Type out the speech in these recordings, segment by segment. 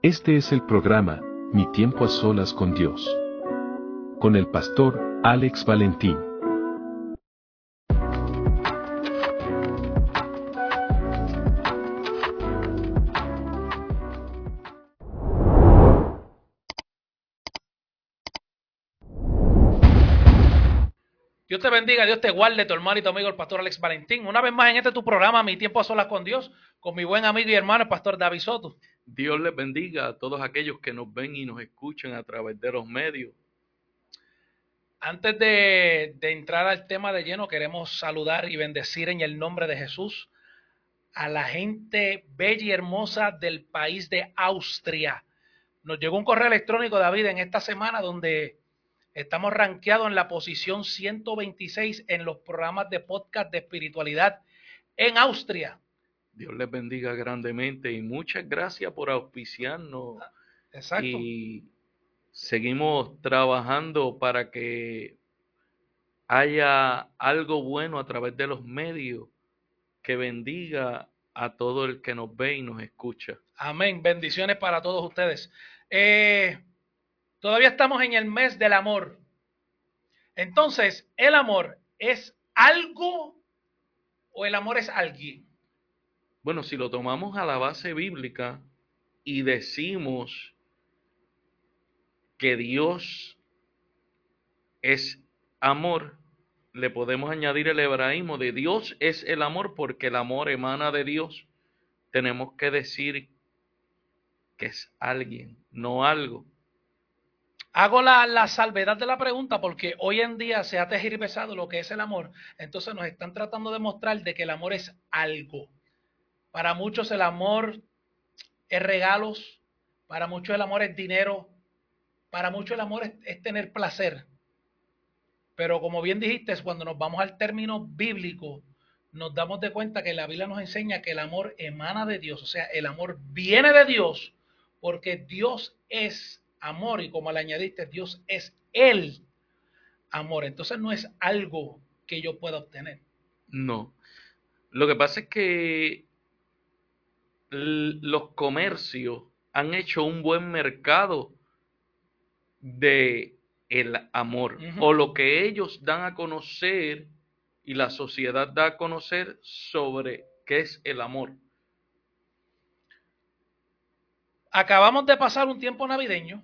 Este es el programa, Mi tiempo a solas con Dios. Con el pastor Alex Valentín. Bendiga, Dios te guarde, tu hermano y tu amigo el pastor Alex Valentín. Una vez más en este tu programa, Mi tiempo a solas con Dios, con mi buen amigo y hermano el pastor David Soto. Dios les bendiga a todos aquellos que nos ven y nos escuchan a través de los medios. Antes de, de entrar al tema de lleno, queremos saludar y bendecir en el nombre de Jesús a la gente bella y hermosa del país de Austria. Nos llegó un correo electrónico, David, en esta semana donde estamos rankeados en la posición 126 en los programas de podcast de espiritualidad en Austria. Dios les bendiga grandemente y muchas gracias por auspiciarnos. Exacto. Y seguimos trabajando para que haya algo bueno a través de los medios que bendiga a todo el que nos ve y nos escucha. Amén. Bendiciones para todos ustedes. Eh, todavía estamos en el mes del amor. Entonces, ¿el amor es algo o el amor es alguien? Bueno, si lo tomamos a la base bíblica y decimos que Dios es amor, le podemos añadir el hebraísmo de Dios es el amor porque el amor emana de Dios. Tenemos que decir que es alguien, no algo. Hago la, la, salvedad de la pregunta porque hoy en día se ha tergiversado lo que es el amor. Entonces nos están tratando de mostrar de que el amor es algo. Para muchos el amor es regalos, para muchos el amor es dinero, para muchos el amor es, es tener placer. Pero como bien dijiste, cuando nos vamos al término bíblico, nos damos de cuenta que la Biblia nos enseña que el amor emana de Dios, o sea, el amor viene de Dios, porque Dios es amor y como le añadiste, Dios es el amor. Entonces no es algo que yo pueda obtener. No. Lo que pasa es que los comercios han hecho un buen mercado de el amor uh -huh. o lo que ellos dan a conocer y la sociedad da a conocer sobre qué es el amor. Acabamos de pasar un tiempo navideño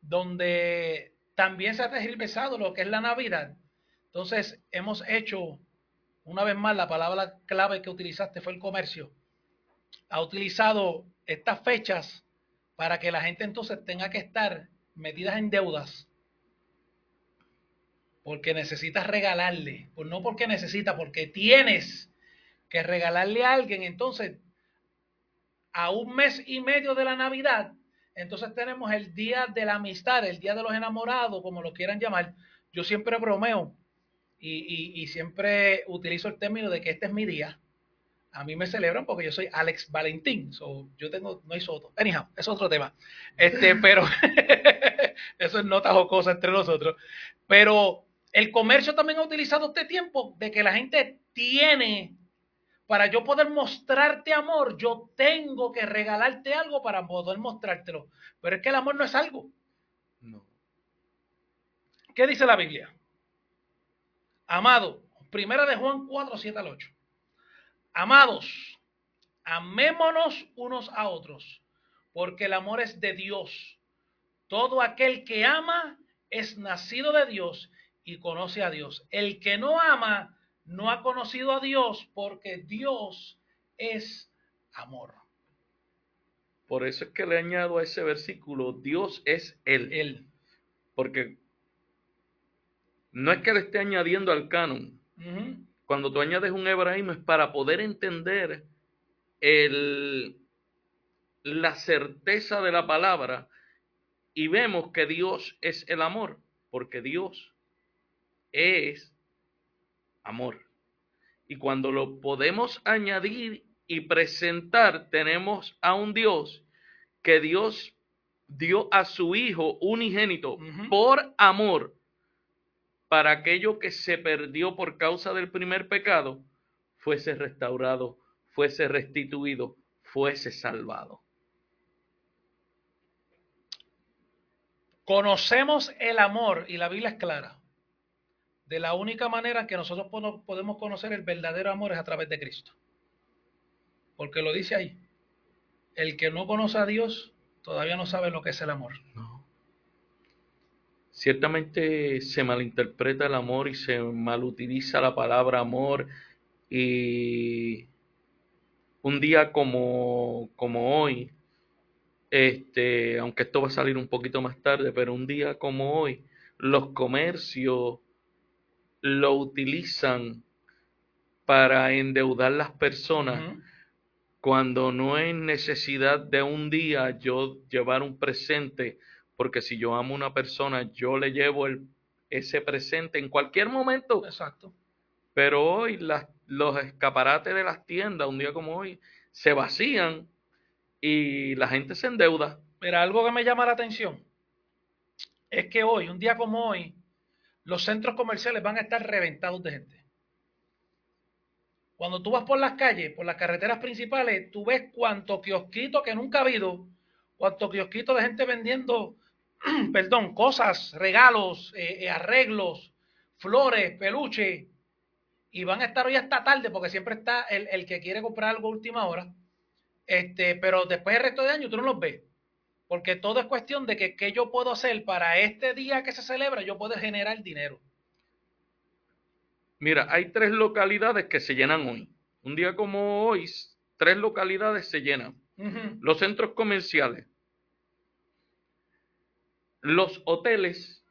donde también se ha tergiversado lo que es la Navidad. Entonces hemos hecho, una vez más, la palabra clave que utilizaste fue el comercio. Ha utilizado estas fechas para que la gente entonces tenga que estar metidas en deudas porque necesitas regalarle, pues no porque necesitas, porque tienes que regalarle a alguien. Entonces, a un mes y medio de la Navidad, entonces tenemos el día de la amistad, el día de los enamorados, como lo quieran llamar. Yo siempre bromeo y, y, y siempre utilizo el término de que este es mi día. A mí me celebran porque yo soy Alex Valentín. So, yo tengo, no hay soto. Anyhow, es otro tema. Este, pero eso es nota jocosa entre nosotros. Pero el comercio también ha utilizado este tiempo de que la gente tiene, para yo poder mostrarte amor, yo tengo que regalarte algo para poder mostrártelo. Pero es que el amor no es algo. No. ¿Qué dice la Biblia? Amado, primera de Juan 4, 7 al 8. Amados, amémonos unos a otros, porque el amor es de Dios. Todo aquel que ama es nacido de Dios y conoce a Dios. El que no ama no ha conocido a Dios porque Dios es amor. Por eso es que le añado a ese versículo, Dios es Él. Él. Porque no es que le esté añadiendo al canon. Uh -huh. Cuando tú añades un hebraísmo es para poder entender el, la certeza de la palabra y vemos que Dios es el amor, porque Dios es amor. Y cuando lo podemos añadir y presentar, tenemos a un Dios que Dios dio a su Hijo unigénito por amor para aquello que se perdió por causa del primer pecado, fuese restaurado, fuese restituido, fuese salvado. Conocemos el amor y la Biblia es clara. De la única manera que nosotros podemos conocer el verdadero amor es a través de Cristo. Porque lo dice ahí. El que no conoce a Dios todavía no sabe lo que es el amor. Ciertamente se malinterpreta el amor y se malutiliza la palabra amor y un día como, como hoy, este, aunque esto va a salir un poquito más tarde, pero un día como hoy, los comercios lo utilizan para endeudar las personas cuando no hay necesidad de un día yo llevar un presente, porque si yo amo a una persona, yo le llevo el, ese presente en cualquier momento. Exacto. Pero hoy las, los escaparates de las tiendas, un día como hoy, se vacían y la gente se endeuda. Mira, algo que me llama la atención es que hoy, un día como hoy, los centros comerciales van a estar reventados de gente. Cuando tú vas por las calles, por las carreteras principales, tú ves cuánto kiosquito que nunca ha habido, cuánto kiosquito de gente vendiendo, perdón, cosas, regalos, eh, eh, arreglos, flores, peluche, y van a estar hoy hasta tarde porque siempre está el, el que quiere comprar algo a última hora, este, pero después del resto de año tú no los ves. Porque todo es cuestión de que qué yo puedo hacer para este día que se celebra, yo puedo generar dinero. Mira, hay tres localidades que se llenan hoy. Un día como hoy, tres localidades se llenan. Los centros comerciales, los hoteles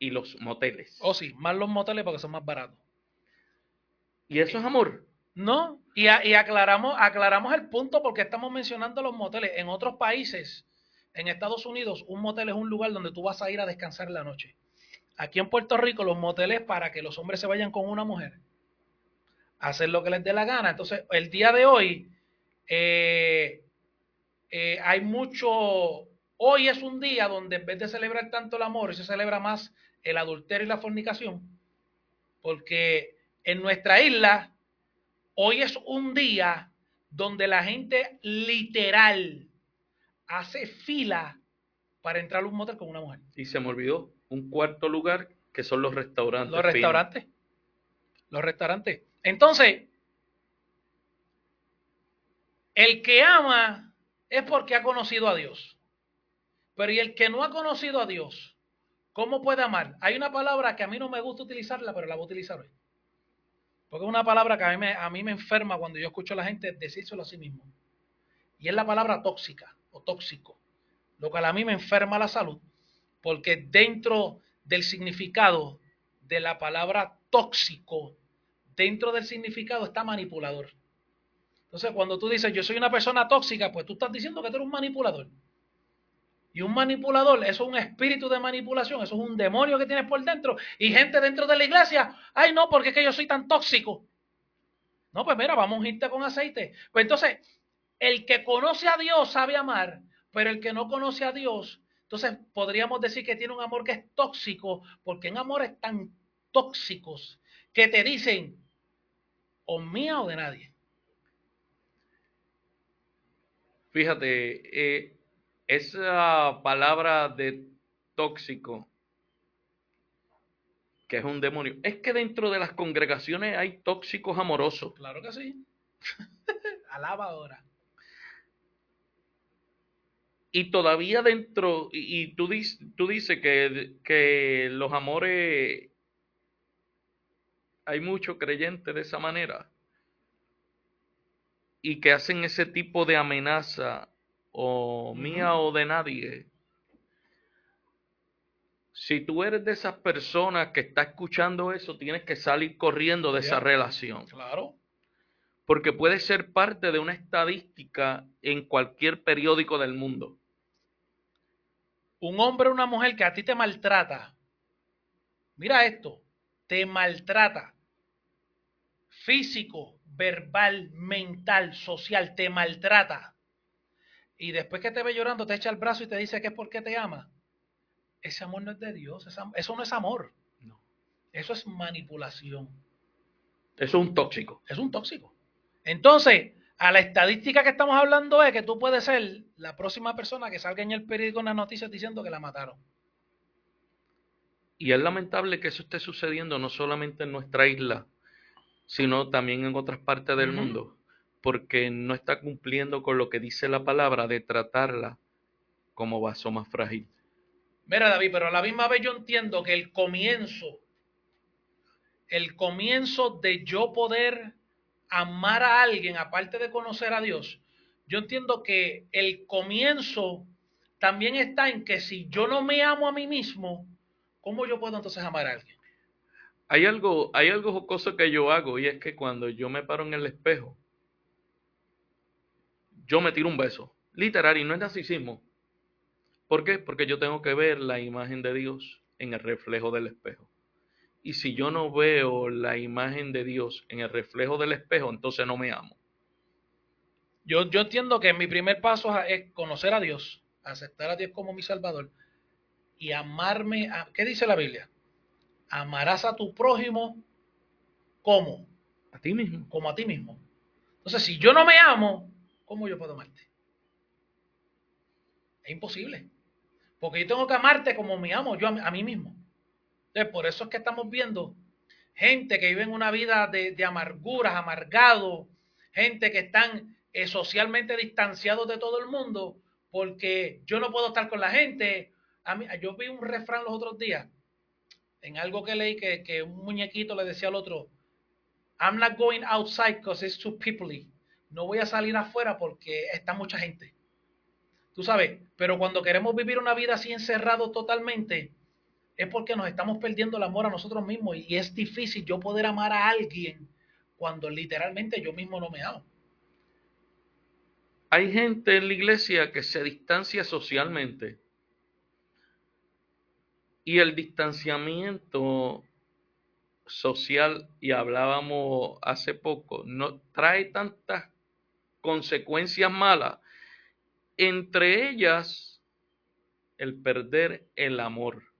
y los moteles. Oh, sí, más los moteles porque son más baratos. ¿Y eso es amor? No, y, y aclaramos, aclaramos el punto porque estamos mencionando los moteles. En otros países en Estados Unidos, un motel es un lugar donde tú vas a ir a descansar la noche. Aquí en Puerto Rico, los moteles para que los hombres se vayan con una mujer, hacer lo que les dé la gana. Entonces, el día de hoy, eh, eh, hay mucho. Hoy es un día donde en vez de celebrar tanto el amor, se celebra más el adulterio y la fornicación. Porque en nuestra isla, hoy es un día donde la gente literal hace fila para entrar a un motel con una mujer. Y se me olvidó un cuarto lugar que son los restaurantes. Los restaurantes. Los restaurantes. Entonces, el que ama es porque ha conocido a Dios. Pero y el que no ha conocido a Dios, ¿cómo puede amar? Hay una palabra que a mí no me gusta utilizarla, pero la voy a utilizar hoy. Porque es una palabra que a mí me, a mí me enferma cuando yo escucho a la gente decírselo a sí mismo. Y es la palabra tóxica o tóxico, lo cual a mí me enferma la salud, porque dentro del significado de la palabra tóxico, dentro del significado está manipulador. Entonces, cuando tú dices yo soy una persona tóxica, pues tú estás diciendo que tú eres un manipulador. Y un manipulador, es un espíritu de manipulación, eso es un demonio que tienes por dentro. Y gente dentro de la iglesia, ay no, porque es que yo soy tan tóxico. No, pues mira, vamos a irte con aceite. Pues entonces, el que conoce a Dios sabe amar, pero el que no conoce a Dios, entonces podríamos decir que tiene un amor que es tóxico, porque en amores tan tóxicos que te dicen o mía o de nadie. Fíjate, eh, esa palabra de tóxico, que es un demonio, es que dentro de las congregaciones hay tóxicos amorosos. Claro que sí. Alaba ahora. Y todavía dentro, y, tú, tú dices que, que los amores, hay muchos creyentes de esa manera, y que hacen ese tipo de amenaza, o mía o de nadie. Si tú eres de esas personas que está escuchando eso, tienes que salir corriendo de esa relación. Claro. Porque puede ser parte de una estadística en cualquier periódico del mundo un hombre o una mujer que a ti te maltrata, mira esto, te maltrata, físico, verbal, mental, social, te maltrata. Y después que te ve llorando, te echa el brazo y te dice que es porque te ama. Ese amor no es de Dios, eso no es amor. No. Eso es manipulación. Eso es un tóxico. Es un tóxico. Entonces, a la estadística que estamos hablando es que tú puedes ser la próxima persona que salga en el periódico en las noticias diciendo que la mataron. Y es lamentable que eso esté sucediendo no solamente en nuestra isla, sino también en otras partes del mundo, porque no está cumpliendo con lo que dice la palabra de tratarla como vaso más frágil. Mira, David, pero a la misma vez yo entiendo que el comienzo, el comienzo de yo poder amar a alguien, aparte de conocer a Dios, yo entiendo que el comienzo también está en que si yo no me amo a mí mismo, ¿cómo yo puedo entonces amar a alguien? Hay algo, hay algo jocoso que yo hago y es que cuando yo me paro en el espejo, yo me tiro un beso, literal, y no es narcisismo. ¿Por qué? Porque yo tengo que ver la imagen de Dios en el reflejo del espejo. Y si yo no veo la imagen de Dios en el reflejo del espejo, entonces no me amo. Yo, yo entiendo que mi primer paso es conocer a Dios, aceptar a Dios como mi Salvador y amarme. A, ¿Qué dice la Biblia? Amarás a tu prójimo como, A ti mismo. como a ti mismo. Entonces, si yo no me amo, ¿cómo yo puedo amarte? Es imposible. Porque yo tengo que amarte como me amo yo a, mí- a mí mismo. Entonces, por eso es que estamos viendo gente que vive en una vida de, de amarguras, amargado, gente que están eh, socialmente distanciados de todo el mundo, porque yo no puedo estar con la gente. A mí, yo vi un refrán los otros días, en algo que leí, que, que un muñequito le decía al otro, I'm not going outside because it's too peoply. No voy a salir afuera porque está mucha gente. Tú sabes, pero cuando queremos vivir una vida así encerrado totalmente, es porque nos estamos perdiendo el amor a nosotros mismos y es difícil yo poder amar a alguien cuando literalmente yo mismo no me amo. Hay gente en la iglesia que se distancia socialmente. Y el distanciamiento social, y hablábamos hace poco, no trae tantas consecuencias malas, entre ellas el perder el amor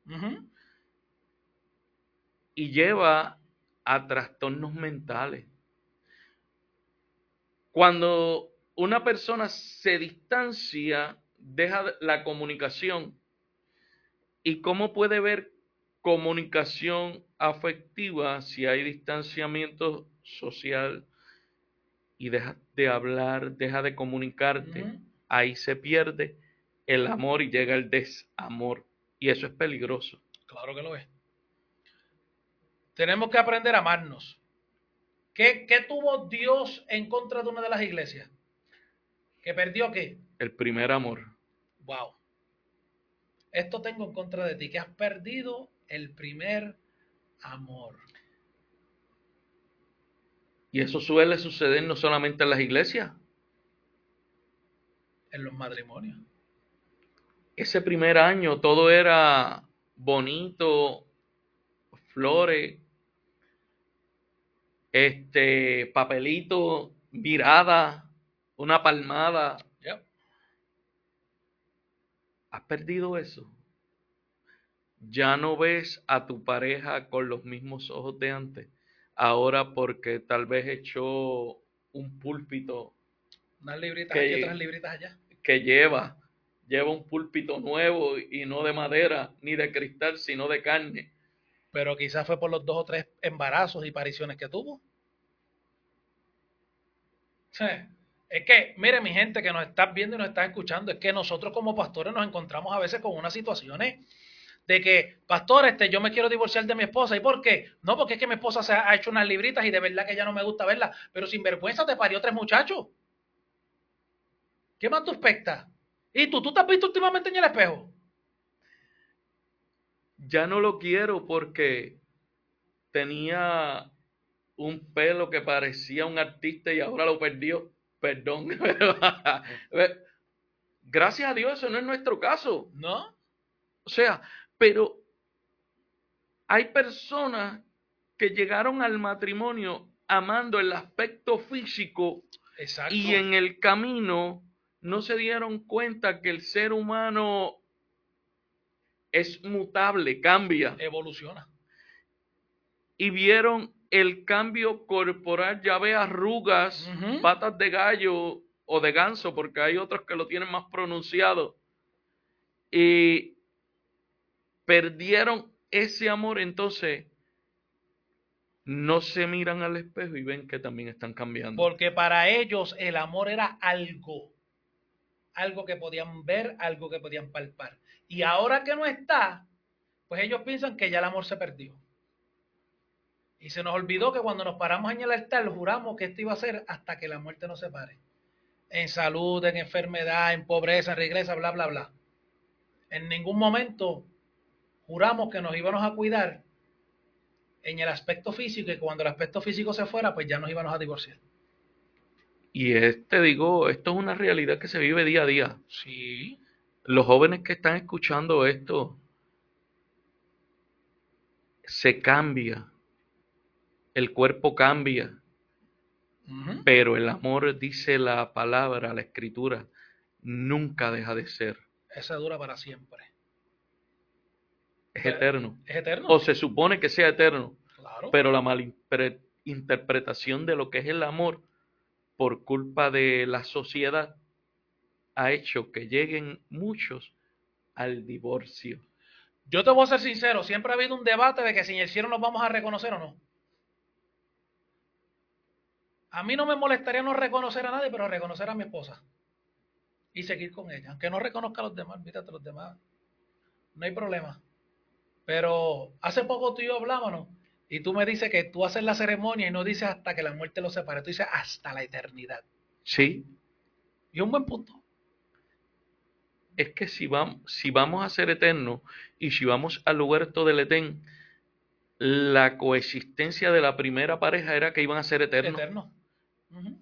Y lleva a trastornos mentales. Cuando una persona se distancia, deja la comunicación. ¿Y cómo puede ver comunicación afectiva si hay distanciamiento social y deja de hablar, deja de comunicarte? Ahí se pierde el amor y llega el desamor. Y eso es peligroso. Claro que lo es. Tenemos que aprender a amarnos. ¿Qué, qué tuvo Dios en contra de una de las iglesias? ¿Que perdió qué? El primer amor. Wow. Esto tengo en contra de ti, que has perdido el primer amor. Y eso suele suceder no solamente en las iglesias. en los matrimonios. Ese primer año todo era bonito, flores, este papelito, mirada, una palmada. Yep. ¿Has perdido eso? Ya no ves a tu pareja con los mismos ojos de antes. Ahora porque tal vez echó un púlpito Unas libritas Que- aquí, otras libritas allá. que lleva, lleva un púlpito nuevo y no de madera ni de cristal, sino de carne. Pero quizás fue por los dos o tres embarazos y pariciones que tuvo. Sí. Es que, mire, mi gente que nos está viendo y nos está escuchando, es que nosotros como pastores nos encontramos a veces con unas situaciones de que, pastor, este, yo me quiero divorciar de mi esposa. ¿Y por qué? No, porque es que mi esposa se ha hecho unas libritas y de verdad que ya no me gusta verla. Pero sin vergüenza te parió tres muchachos. ¿Qué más tú expectas? ¿Y tú? ¿Tú te has visto últimamente en el espejo? Ya no lo quiero porque tenía un pelo que parecía un artista y ahora lo perdió. Perdón. Gracias a Dios, eso no es nuestro caso. ¿No? O sea, pero hay personas que llegaron al matrimonio amando el aspecto físico Exacto. y en el camino no se dieron cuenta que el ser humano es mutable, cambia. Evoluciona. Y vieron el cambio corporal, ya ve arrugas, patas de gallo o de ganso, porque hay otros que lo tienen más pronunciado. Y perdieron ese amor entonces no se miran al espejo y ven que también están cambiando. Porque para ellos el amor era algo, algo que podían ver, algo que podían palpar. Y ahora que no está, pues ellos piensan que ya el amor se perdió. Y se nos olvidó que cuando nos paramos en el altar juramos que esto iba a ser hasta que la muerte nos separe. En salud, en enfermedad, en pobreza, en regresa, bla, bla, bla. En ningún momento juramos que nos íbamos a cuidar en el aspecto físico y cuando el aspecto físico se fuera, pues ya nos íbamos a divorciar. Y este digo, esto es una realidad que se vive día a día. Sí. Los jóvenes que están escuchando esto, se cambia, el cuerpo cambia, pero el amor, dice la palabra, la escritura, nunca deja de ser. Esa dura para siempre. Es eterno. Es eterno. O se supone que sea eterno. Claro. Pero la malinterpretación de lo que es el amor por culpa de la sociedad ha hecho que lleguen muchos al divorcio. Yo te voy a ser sincero, siempre ha habido un debate de que si en el cielo nos vamos a reconocer o no. A mí no me molestaría no reconocer a nadie, pero reconocer a mi esposa. Y seguir con ella. Aunque no reconozca a los demás, mírate a los demás. No hay problema. Pero hace poco tú y yo hablábamos, y tú me dices que tú haces la ceremonia y no dices hasta que la muerte los separe, tú dices hasta la eternidad. Sí. Y un buen punto. Es que si vamos, si vamos a ser eternos y si vamos al lugar del Etén, la coexistencia de la primera pareja era que iban a ser eternos. Eterno. Ujú.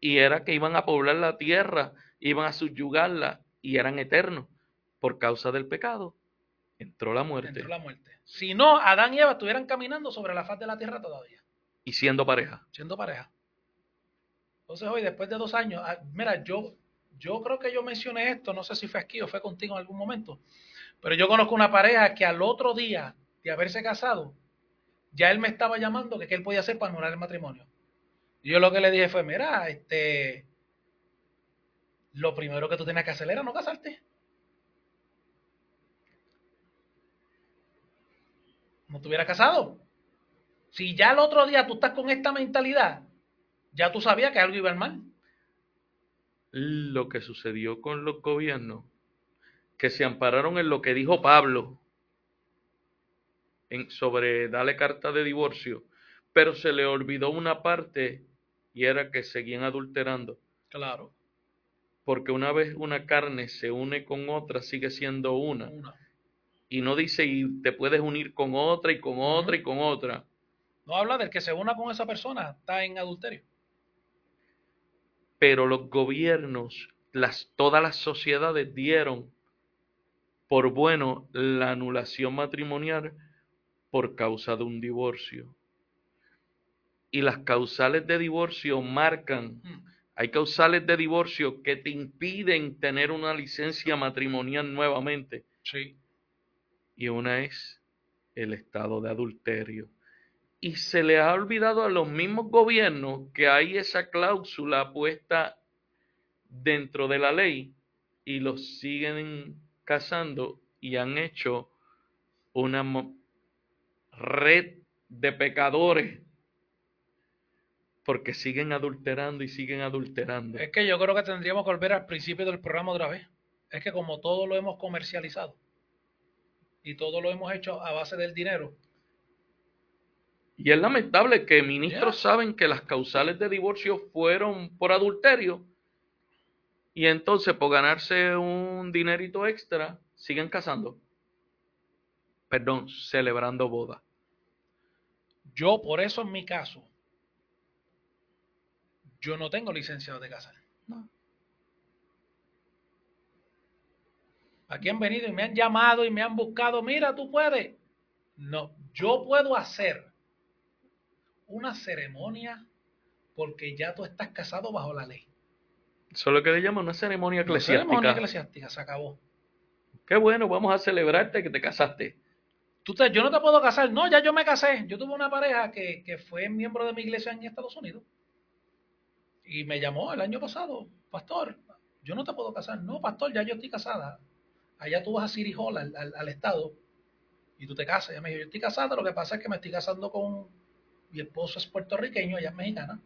Y era que iban a poblar la tierra, iban a subyugarla y eran eternos. Por causa del pecado, entró la muerte. Entró la muerte. Si no, Adán y Eva estuvieran caminando sobre la faz de la tierra todavía, Y siendo pareja. siendo pareja. Entonces hoy, después de dos años, ah, mira, yo, yo creo que yo mencioné esto, no sé si fue aquí o fue contigo en algún momento, pero yo conozco una pareja que al otro día de haberse casado, ya él me estaba llamando que qué él podía hacer para anular el matrimonio. Y yo lo que le dije fue, mira, este, lo primero que tú tenías que hacer era no casarte. No te hubieras casado. Si ya el otro día tú estás con esta mentalidad, ya tú sabías que algo iba mal. Lo que sucedió con los gobiernos, que se ampararon en lo que dijo Pablo en, sobre darle carta de divorcio, pero se le olvidó una parte y era que seguían adulterando. Claro. Porque una vez una carne se une con otra, sigue siendo una. Una. Y no dice y te puedes unir con otra y con otra y con otra. No habla del que se una con esa persona, está en adulterio. Pero los gobiernos, las, todas las sociedades dieron por bueno la anulación matrimonial por causa de un divorcio. Y las causales de divorcio marcan, hay causales de divorcio que te impiden tener una licencia matrimonial nuevamente. Sí. Y una es el estado de adulterio. Y se le ha olvidado a los mismos gobiernos que hay esa cláusula puesta dentro de la ley y los siguen casando y han hecho una red de pecadores porque siguen adulterando y siguen adulterando. Es que yo creo que tendríamos que volver al principio del programa otra vez. Es que como todo lo hemos comercializado y todo lo hemos hecho a base del dinero, Y es lamentable que ministros Yeah. saben que las causales de divorcio fueron por adulterio y entonces por ganarse un dinerito extra siguen casando. Perdón, celebrando boda. yo por eso en mi caso, yo no tengo licencia de casar. No. Aquí han venido y me han llamado y me han buscado, mira, tú puedes. No, yo puedo hacer una ceremonia porque ya tú estás casado bajo la ley. Eso es lo que le llaman una ceremonia Una eclesiástica. ceremonia eclesiástica, se acabó. Qué bueno, vamos a celebrarte que te casaste. Tú te- yo no te puedo casar. No, ya yo me casé. Yo tuve una pareja que, que fue miembro de mi iglesia en Estados Unidos. Y me llamó el año pasado, pastor, yo no te puedo casar. No, pastor, ya yo estoy casada. Allá tú vas a City Hall, al, al- al estado, y tú te casas. Ella me dijo, yo estoy casada, lo que pasa es que me estoy casando con mi esposo es puertorriqueño, ella es mexicana,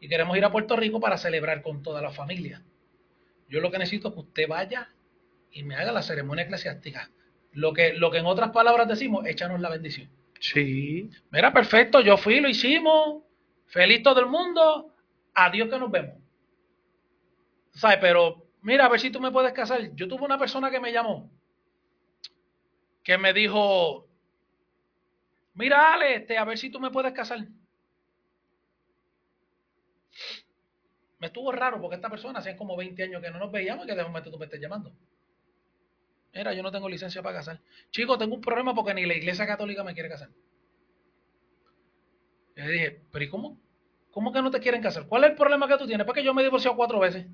y queremos ir a Puerto Rico para celebrar con toda la familia. Yo lo que necesito es que usted vaya y me haga la ceremonia eclesiástica. Lo que, lo que en otras palabras decimos, échanos la bendición. Sí. Mira, perfecto, yo fui, lo hicimos, feliz todo el mundo, adiós que nos vemos. ¿Sabes? Pero mira, a ver si tú me puedes casar. Yo tuve una persona que me llamó, que me dijo, mira, Ale, este, a ver si tú me puedes casar. Me estuvo raro porque esta persona hacía como 20 años que no nos veíamos y que de momento tú me estés llamando. Mira, yo no tengo licencia para casar. Chico, tengo un problema porque ni la iglesia católica me quiere casar. Le dije, pero ¿y cómo? ¿Cómo que no te quieren casar? ¿Cuál es el problema que tú tienes? Porque yo me he divorciado cuatro veces.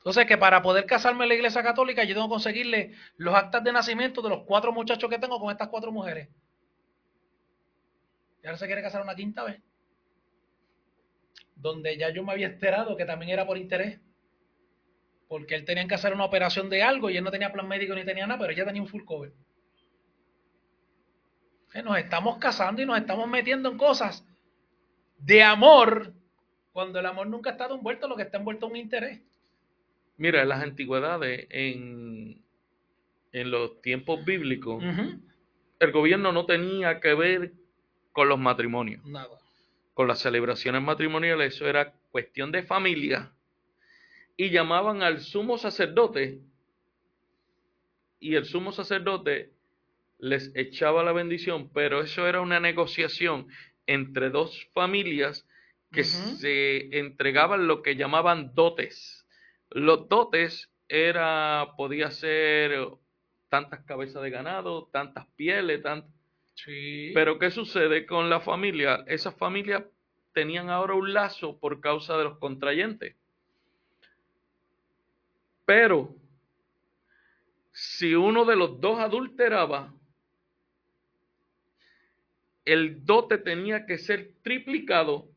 Entonces, que para poder casarme en la iglesia católica, yo tengo que conseguirle los actas de nacimiento de los cuatro muchachos que tengo con estas cuatro mujeres. Y ahora se quiere casar una quinta vez. Donde ya yo me había enterado que también era por interés. Porque él tenía que hacer una operación de algo y él no tenía plan médico ni tenía nada, pero ella tenía un full cover. Nos estamos casando y nos estamos metiendo en cosas de amor cuando el amor nunca estado envuelto, lo que está envuelto es un interés. Mira, en las antigüedades, en, en los tiempos bíblicos, el gobierno no tenía que ver con los matrimonios. Nada. Con las celebraciones matrimoniales, eso era cuestión de familia. Y llamaban al sumo sacerdote. Y el sumo sacerdote les echaba la bendición, pero eso era una negociación entre dos familias que se entregaban lo que llamaban dotes los dotes era, podía ser tantas cabezas de ganado, tantas pieles, tantas... Sí. Pero ¿qué sucede con la familia? Esas familias tenían ahora un lazo por causa de los contrayentes. Pero si uno de los dos adulteraba, el dote tenía que ser triplicado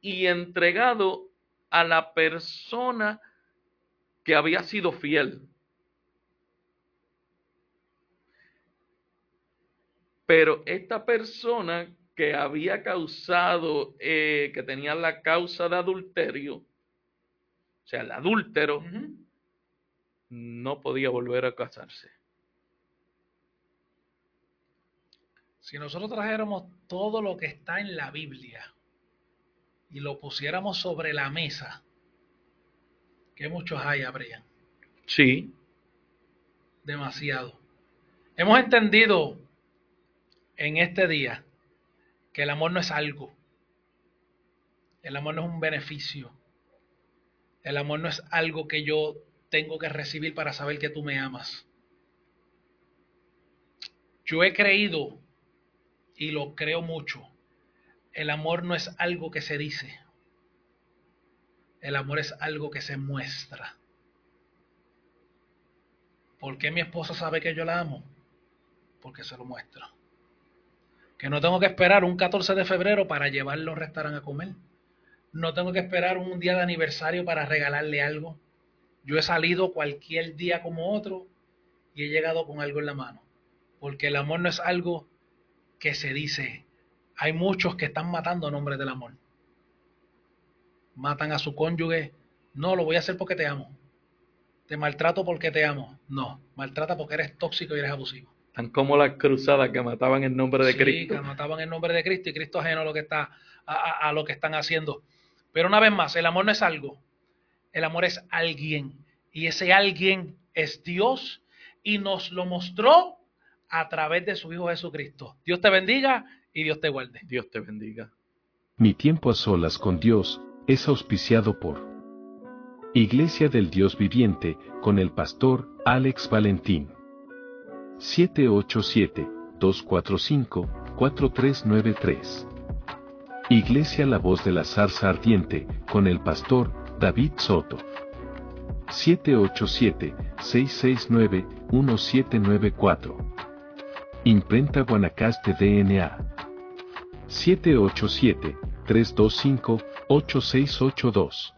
y entregado a la persona que había sido fiel. Pero esta persona que había causado, eh, que tenía la causa de adulterio, o sea, el adúltero, no podía volver a casarse. Si nosotros trajéramos todo lo que está en la Biblia y lo pusiéramos sobre la mesa, que muchos hay, Brian. Sí. Demasiado. Hemos entendido en este día que el amor no es algo. El amor no es un beneficio. El amor no es algo que yo tengo que recibir para saber que tú me amas. Yo he creído y lo creo mucho. El amor no es algo que se dice. El amor es algo que se muestra. ¿Por qué mi esposa sabe que yo la amo? Porque se lo muestra. Que no tengo que esperar un 14 de febrero para llevarlo a un restaurante a comer. No tengo que esperar un día de aniversario para regalarle algo. Yo he salido cualquier día como otro y he llegado con algo en la mano. Porque el amor no es algo que se dice. Hay muchos que están matando a nombre del amor matan a su cónyuge. No, lo voy a hacer porque te amo. Te maltrato porque te amo. No, maltrata porque eres tóxico y eres abusivo. Tan como las cruzadas que mataban en nombre de Cristo. Que mataban en nombre de Cristo y Cristo ajeno a lo que está a, a lo que están haciendo. Pero una vez más, el amor no es algo. El amor es alguien. Y ese alguien es Dios y nos lo mostró a través de su Hijo Jesucristo. Dios te bendiga y Dios te guarde. Dios te bendiga. Mi tiempo a solas con Dios es auspiciado por Iglesia del Dios Viviente, con el pastor Alex Valentín. 787-245-4393. Iglesia La Voz de la Zarza Ardiente, con el pastor David Soto. 787-669-1794. Imprenta Guanacaste DNA. 787 325 8682